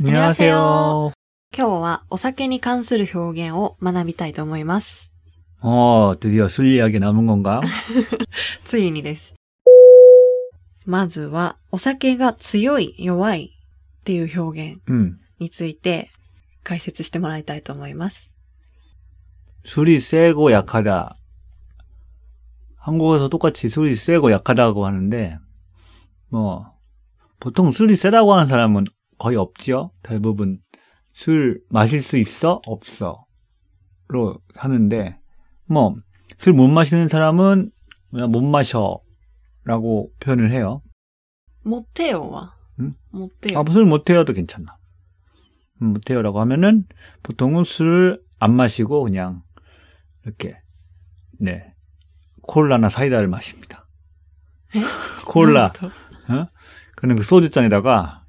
안녕하세요.今日はお酒に関する表現を学びたいと思います。 어, 드디어 술 이야기 남은 건가? ついにです。まずは、お酒が強い、弱いっていう表現 음. について解説してもらいたいと思います。 술이 세고 약하다. 한국에서 똑같이 술이 세고 약하다고 하는데, 뭐, 보통 술이 세다고 하는 사람은 거의 없지요. 대부분 술 마실 수 있어? 없어.로 하는데 뭐 술 못 마시는 사람은 그냥 못 마셔라고 표현을 해요. 못해요와. 응? 못해요. 아, 뭐 술 못해요도 괜찮아. 음, 못해요라고 하면은 보통은 술 안 마시고 그냥 이렇게 네 콜라나 사이다를 마십니다. 콜라. 어? 그는 그 소주잔에다가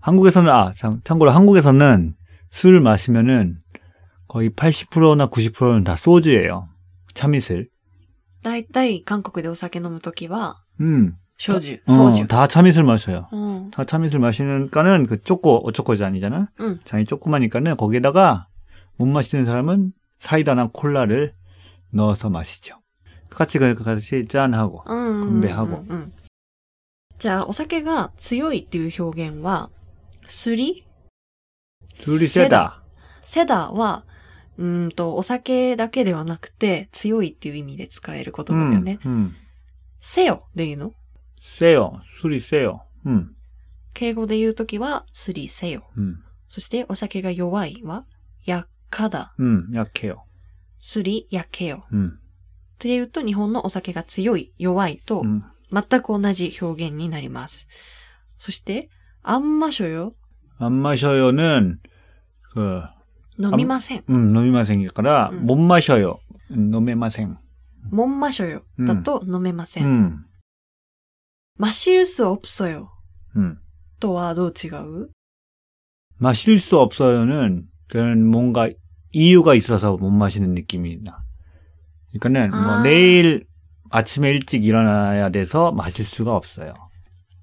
한국에서는 아 참, 참고로 한국에서는 술을 마시면은 거의 80%나 90%는 다 소주예요. 참이슬. だいたい韓国でお酒飲むときは、 음, 焼酎、 어, ソジュ。 다 참이슬 마셔요. うん。 다 참이슬 마시니까는 그 쪼꼬 어쩌고 잔이잖아. うん。 잔이 조그마니까는 거기에다가 못 마시는 사람은 사이다나 콜라를 넣어서 마시죠. 같이 그 같이 짠하고 うん。分米ハゴうんうんじゃあ、お酒が強いっていう表現は、 すり？すりセダせ。セダは、うんと、お酒だけではなくて、強いっていう意味で使える言葉だよね。うん。せよで言うの？せよ、すりせよ。うん。敬語で言うときは、すりせよ。うん。そして、お酒が弱いは、やっかだ。うん、やっけよ。すり、やっけよ。うん。というと、日本のお酒が強い、弱いと、全く同じ表現になります。うん、そして、 あんましょよ。 안 마셔요는 그 飲みません。 음, 노미마생이니까 음. 못 마셔요. 음, 노메마생. もんましょよ。だと飲めません。 음, マシルスオプソよ。 음. とはどう違う 마실 수 없어요는 그런 뭔가 이유가 있어서 못 마시는 느낌이 나. 그러니까는 아. 뭐 내일 아침에 일찍 일어나야 돼서 마실 수가 없어요.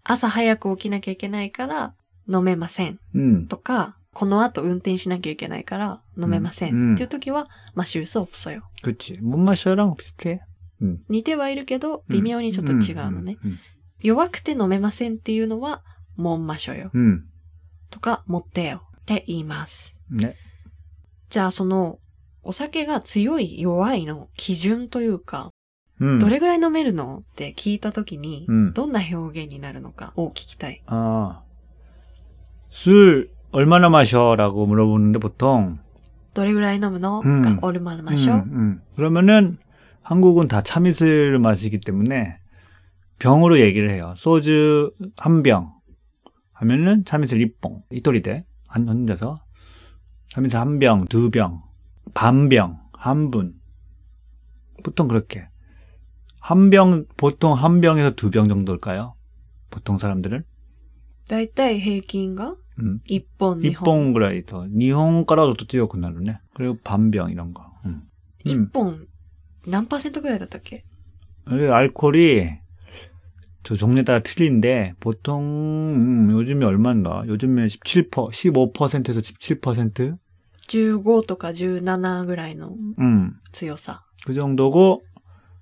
朝早く起きなきゃいけないから飲めません。 음, とか、この後運転しなきゃいけないから飲めません。うんっていう時は、マシルスオプソよ。 그렇지. 못 마셔랑 비슷해. 음. 似てはいるけど、微妙にちょっと違うのね。 음, 弱くて飲めませんっていうのは、もんましょよ。 음, とか、持ってよ。って言います。 음. 네. じゃあその、お酒が強い弱いの基準というか、 음. どれぐらい飲めるのって聞いたときに、うんどんな表現になるのかを聞きたい。 아, 술 얼마나 마셔라고 물어보는데 보통 どれぐらい飲むの、うんがオルマルマショ。 음, 음. 그러면은 한국은 다 참이슬을 마시기 때문에 병으로 얘기를 해요. 소주 한 병 하면은 참이슬 2봉. 이토리대. 한 혼자서. 참이슬 한 병, 두 병, 반 병, 한 분. 보통 그렇게. 한 병, 보통 한 병에서 두 병 정도일까요? 보통 사람들은? だいたい平均が 음. 1本、2本。 2봉 그라이 더. 니혼 가라도 또 뛰어 그나르네. 그리고 반병 이런 거. 음. 1本、何パーセントぐらいだったっけ 이 알코올이 저 종류에 따라 틀린데 보통 음, 요즘에 얼마인가? 요즘에 17% 15%에서 17%? 15とか17ぐらいの 음. 強さ。 그 정도고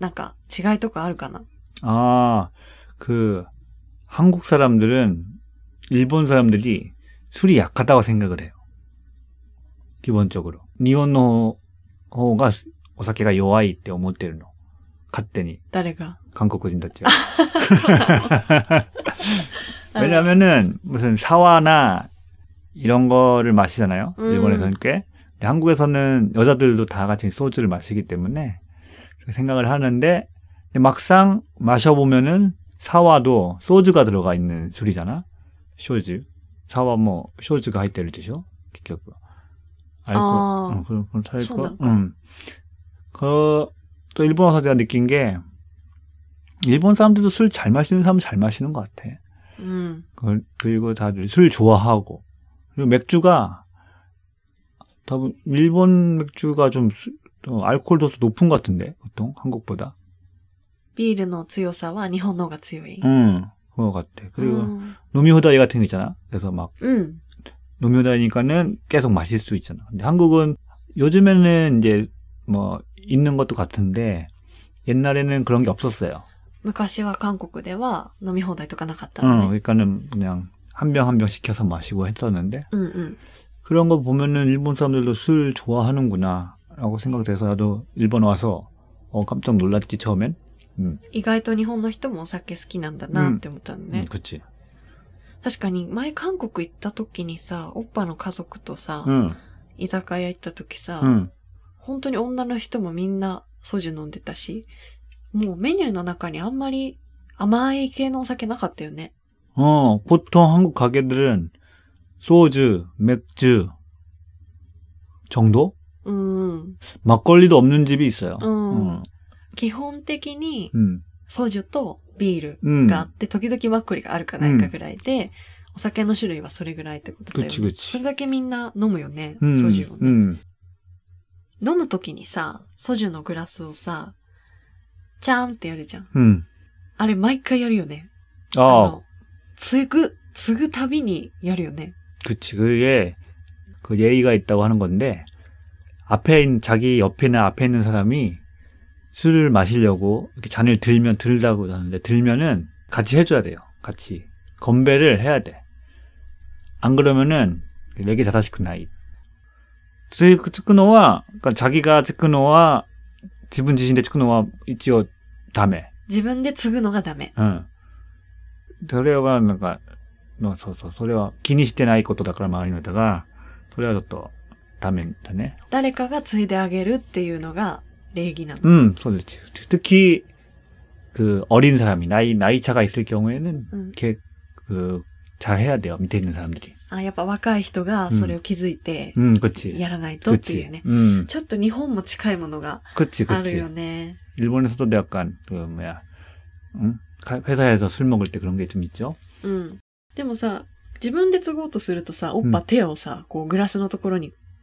なんか違いとかあるかな 아, 그, 한국 사람들은 일본 사람들이 술이 약하다고 생각을 해요. 기본적으로. 니혼노호가 오사케가 요아이 때 오모테르노. 勝手に誰が韓国人たちは。 왜냐면은 무슨 사와나 이런 거를 마시잖아요. 음. 일본에서는 꽤. 근데 한국에서는 여자들도 다 같이 소주를 마시기 때문에 그렇게 생각을 하는데 근데 막상 마셔보면은 사와도 소주가 들어가 있는 술이잖아. 쇼주. 差はもう、焼酎が入ってるでしょ結局。アルコあーうん그런 차일 そうな 거. んか 음. 그, 또 일본 와서 제가 느낀 게, 일본 사람들도 술 잘 마시는 사람은 잘 마시는 것 같아. うん。 그- 그리고 다들 술 좋아하고. 그리고 맥주가,多分 일본 맥주가 좀, 수- 어, 알코올 도수 높은 것 같은데, 보통, 한국보다. ビールの強さは日本の方が強い。 응, 그거 같아. う 그리고, ん。 노미호다이 같은 거 있잖아. 그래서 막, うん。 노미호다이니까는 계속 마실 수 있잖아. 근데 한국은 요즘에는 이제 뭐 있는 것도 같은데 옛날에는 그런 게 없었어요. 昔は韓国では飲み放題とかなかった 어, のね。 그러니까는 그냥 한 병 한 병 시켜서 마시고 했었는데 うんうん。 그런 거 보면은 일본 사람들도 술 좋아하는구나 라고 생각돼서 나도 일본 와서 어 깜짝 놀랐지 처음엔. 음, 意外と日本の人もお酒好きなんだなって思ったのね。 음, 그치. 確かに前韓国行った時にさ、おっぱの家族とさ、 응, 居酒屋行った時さ、 응. 本当に女の人もみんなソジュ飲んでたし、もうメニューの中にあんまり甘い系のお酒なかったよね。 어 보통 한국 가게들은 소주, 맥주 정도? うん。 막걸리도 없는 집이 있어요. うん。 응, 基本的に 응, ソジュとビール 응. があって、時々マッコリがあるかないかぐらいで、お酒の種類はそれぐらいってことだよね。ぐちぐちそれだけみんな飲むよね、 응, ソジュをね。 응. 飲む時にさ、ソジュのグラスをさ、チャーンってやるじゃん。 응. あれ毎回やるよね。 아, の継ぐ、継ぐたびにやるよね。 그치. 그게 그 예의가 있다고 하는 건데 앞에 있는 자기 옆에나 앞에 있는 사람이 술을 마시려고 이렇게 잔을 들면 들다고 하는데 들면은 같이 해줘야 돼요. 같이 건배를 해야 돼. 안 그러면은 내게 다다시크 나이. つつくのは、자기가 つくのは 지분 지신데 つくのは一応ダメ.自分で継ぐのがダメ。うん。それはなんか、のそうそう、それは気にしてないことだから周りの人が、それはちょっと ダメだね。誰かが継いであげるっていうのが礼儀なの。 음, 소리지. 특히 그 어린 사람이 나이 나이 차가 있을 경우에는 음. 이렇게 그 잘해야 돼요. 밑에 있는 사람들이. あ、やっぱ若い人がそれを気づいて 음, 그렇지. やらないとっていう 그렇지. ね。 음, ちょっと日本も近いものが 그렇지, あるよ 그렇지. ね。 일본에서도 약간 그 뭐야, 응? 가- 회사에서 술 먹을 때 그런 게 좀 있죠. うん。でもさ、自分で継ごうとするとさ、おっぱうん手をさ、こうグラスのところに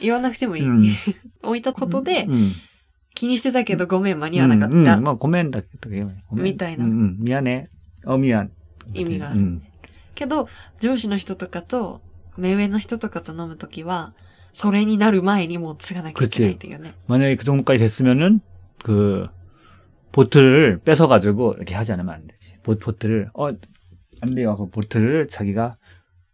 言わなくてもいい。 음, 置いたことで、 음, 気にしてたけどごめん間に合わなかっ 음, た。 음, 뭐 고멘 다, 고멘. みたいな 음, 음, 미안해. 어 미안. 意味がある 음, けど、上司の人とかと、目上の人とかと飲むときは、それになる前にもう継がなきゃいけないっていうね。 만약에 그 정도까지 됐으면은 그 보트를 뺏어가지고 이렇게 하지 않으면 안 되지. 보, 보트를 어 안 돼요. 그 보트를 자기가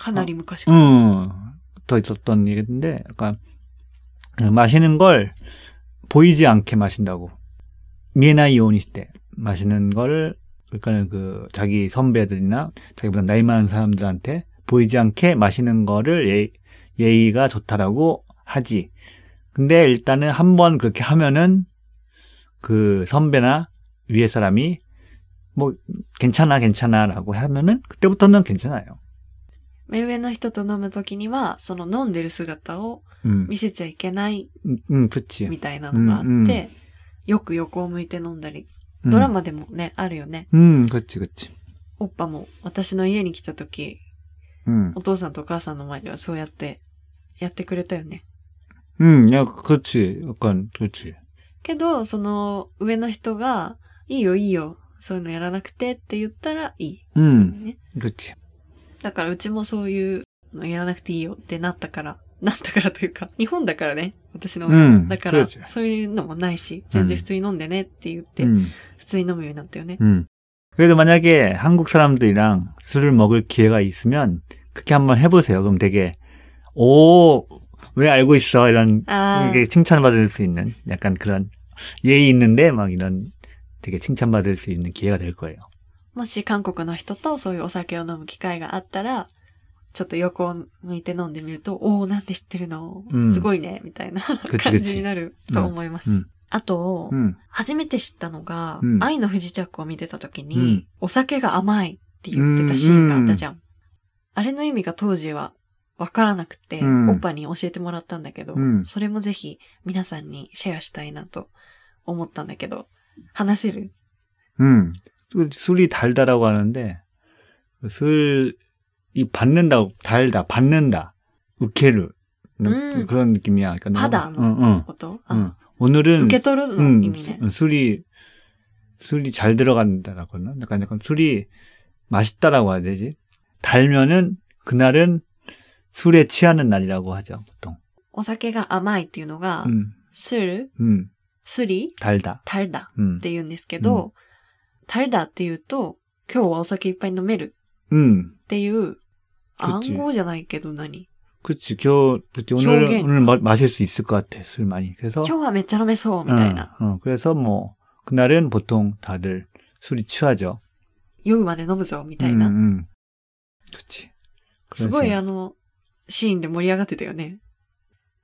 かなり昔から。 음, 더 있었던 얘기인데, 약간, 그 마시는 걸 보이지 않게 마신다고. 미에나이 요니시 때 마시는 걸, 그러니까는 그, 자기 선배들이나 자기보다 나이 많은 사람들한테 보이지 않게 마시는 거를 예, 예의가 좋다라고 하지. 근데 일단은 한 번 그렇게 하면은 그 선배나 위에 사람이 뭐 괜찮아 괜찮아라고 하면은 그때부터는 괜찮아요. 目上の人と飲むときには、その飲んでる姿を見せちゃいけないプチみたいなのがあって、よく横を向いて飲んだり、ドラマでもね、あるよね。うん、こっちこっち。おっぱも私の家に来たとき、うん、お父さんとお母さんの前ではそうやってやってくれたよね。うん、いや、こっち、わかん、こっち。けど、その上の人が、いいよいいよ、そういうのやらなくてって言ったらいい。うん、ね、こっち。だからうちもそういうのやらなくていいよってなったから、なったからというか、日本だからね、私の親は。うんだから、そうですそういうのもないし、全然普通に飲んでねって言って、 음, 普通に飲むようになったよね。 음. 그래도 만약에 한국 사람들이랑 술을 먹을 기회가 있으면 그렇게 한번 해보세요. 그럼 되게 오, 왜 알고 있어? 이런 ああ、 이게 칭찬받을 수 있는 약간 그런 예의 있는데 막 이런 되게 칭찬받을 수 있는 기회가 될 거예요. もし韓国の人とそういうお酒を飲む機会があったら、ちょっと横を向いて飲んでみると、おお、なんで知ってるの、うん、すごいね、みたいな感じになると思います。あと、うん、初めて知ったのが、愛の不時着を見てた時に、お酒が甘いって言ってたシーンがあったじゃん。あれの意味が当時はわからなくて、オッパに教えてもらったんだけど、それもぜひ皆さんにシェアしたいなと思ったんだけど、話せる？うん。 술이 달다라고 하는데 술이 받는다 달다 받는다 으케르 음. 그런 느낌이야. 그러니까 받아. 응, 응, こと、 응. あ 오늘은 受け取るの 음, 意味ね。 술이 술이 잘 들어간다라고 하나? 약간 약간 술이 맛있다라고 해야 되지? 달면은 그날은 술에 취하는 날이라고 하죠, 보통. お酒が甘いっていうのが、 음, スル、 음, スリ、 달다. タルダ 음, って言うんですけど、 タルダって言うと、今日はお酒いっぱい飲める 음, っていう、 그치. 暗号じゃないけど何 그치. 겨, 그치. 오늘, 효경. 오늘 마, 마실 수 있을 것 같아, 술 많이. 그래서. 今日はめっちゃ飲めそうみたいな。 어, 어, 그래서 뭐, 그날은 보통 다들 술이 취하죠. 酔うまで飲むぞみたい 음, な。 음. 그치. すごい 그래서, あの、シーンで盛り上がってたよね。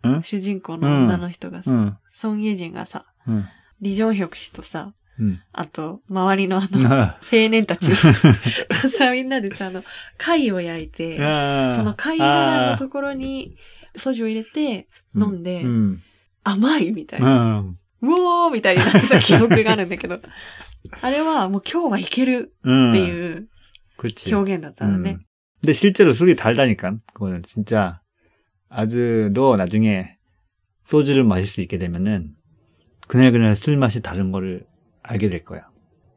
ん主人公の女の人がさ、 응, ソン・イェジンがさ、 응, リジョンヒョク氏とさ、 응. あと、周りのあの、青 아, 年たちとさ、みんなでさ、あの、貝を焼いて、 아, その貝殻のところに、ソジュを入れて、飲んで 음, 甘いみたいな。 음, うおーみたいになってた記憶があるんだけど、あれはもう今日はいける 음. っていう 그치. 表現だったのね。 음. 근데 실제로 술이 달다니까. 그거는 진짜 아주 너 나중에 소주를 마실 수 있게 되면은 그날 그날 술 맛이 다른 거를 알게 될 거야.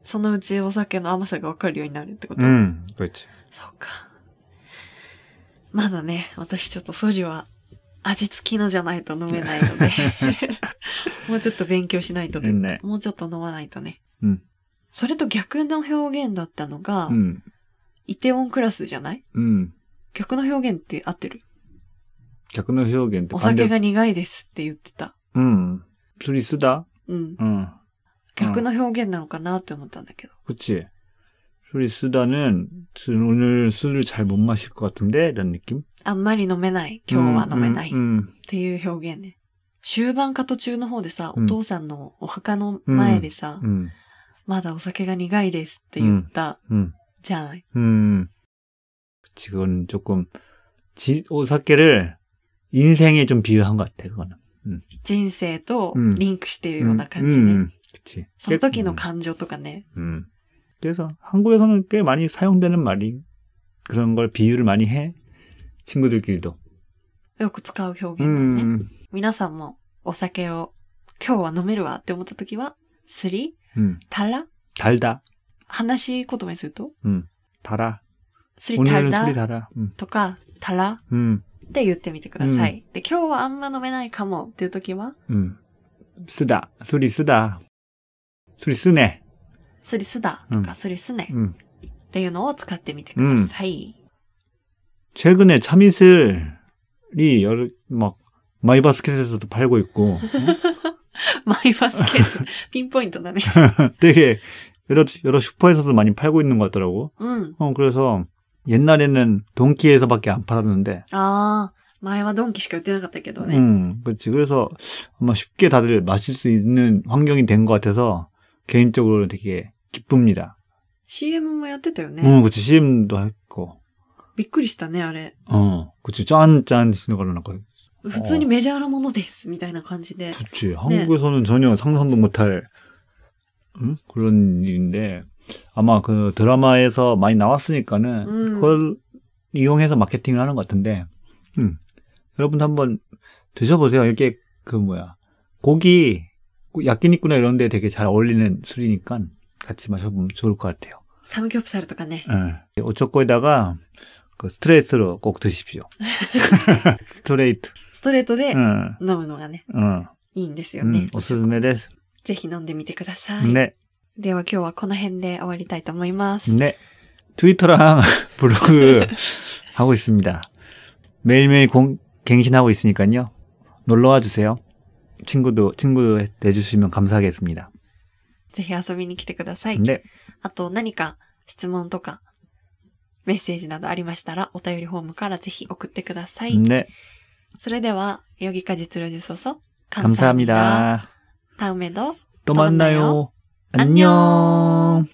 そのうちお酒の甘さがわかるようになるってこと、 음, 그렇지. そうか。まだね、私ちょっとソジュは味付きのじゃないと飲めないので、もうちょっと勉強しないとというかねもうちょっと飲まないとね。うんそれと逆の表現だったのが、 음, イテウォンクラスじゃない 음. 逆の表現って合ってる 격노 효견 お酒が苦いですって言ってた。 음, 술이 쓰다. うん。 응, 逆の表現なのかなって思ったんだけど。 그치. 술이 쓰다는 술- 오늘 술을 잘 못 마실 것 같은데 이런 느낌? あんまり飲めない。今日は飲めない。っ 음, ていう表現ね。終盤か途中の方でさ、うんお父さんのお墓の前でさ、 음, まだお酒が苦いですって言った、 음, じゃない。 음. 그치, 그건 조금 지, 오사케를 인생에 좀 비유한 것 같아, 그거는. 人生とうんリンクしてるような感じね。 음, 그치. その時の 음, 感情とかね。 음. 그래서 한국에서는 꽤 많이 사용되는 말이 그런 걸 비유를 많이 해. 친구들끼리도. よく使う表現だね。 음, 皆さんもお酒を今日は飲めるわって思った時は、すり 음. たら 달다. 話し言葉にすると、 음. 달아. すりた 오늘은 ら 술이 달아. 음. とか、たら 음. って言ってみてください。で、今日はあんま飲めないかもっていう時は、 음. 쓰다. 술이 쓰다. 술이 쓰네. すりすだとか、うんすりすね 음. っていうのを使ってみてください。 최근에 참이슬이 여러 막 마이바스켓에서도 팔고 있고 어? マイバスケット。ピンポイントだね。 되게 여러 여러 슈퍼에서도 많이 팔고 있는 것 같더라고. うん。 어 그래서 옛날에는 돈키에서밖에 안 팔았는데 ああ、 前はドンキしか売ってなかったけどね。 음, 그렇지. 그래서 아마 쉽게 다들 마실 수 있는 환경이 된 것 같아서 개인적으로 되게 기쁩니다. CM もやってたよね。 어, 그치. CM도 했고. びっくりしたね、あれ。 어, 그치. 짠짠 쓰는 걸로 나고. 普通にメジャーなものです、みたいな感じで。 그치. 한국에서는 전혀 상상도 못할 응? 그런 일인데 아마 그 드라마에서 많이 나왔으니까는 음. 그걸 이용해서 마케팅을 하는 것 같은데, 음. 여러분 한번 드셔보세요. 이게 그 뭐야 고기 야끼니꾸나 이런 데 되게 잘 어울리는 술이니까 같이 마셔보면 좋을 것 같아요. サムギョプサルとかね。 예. 오초코에다가 그 스트레이트로 꼭 드십시오. 스트레이트. ストレートで 응, 飲むのがね、 응, いいんですよね 응, 。 오스스메です. ぜひ飲んでみてください。 네, では今日はこの辺で終わりたいと思います。 네. 트위터랑 블로그 하고 있습니다. 매일매일 공, 갱신하고 있으니까요. 놀러와 주세요. 친구도, 친구 내주시면 감사하겠습니다. ぜひ遊びに来てください。 네, あと何か質問とかメッセージなどありましたらお便りフォームからぜひ送ってください。 네. それでは、여기까지 들어주셔서 감사합니다. 다음에도 또 또 만나요. 만나요. 안녕.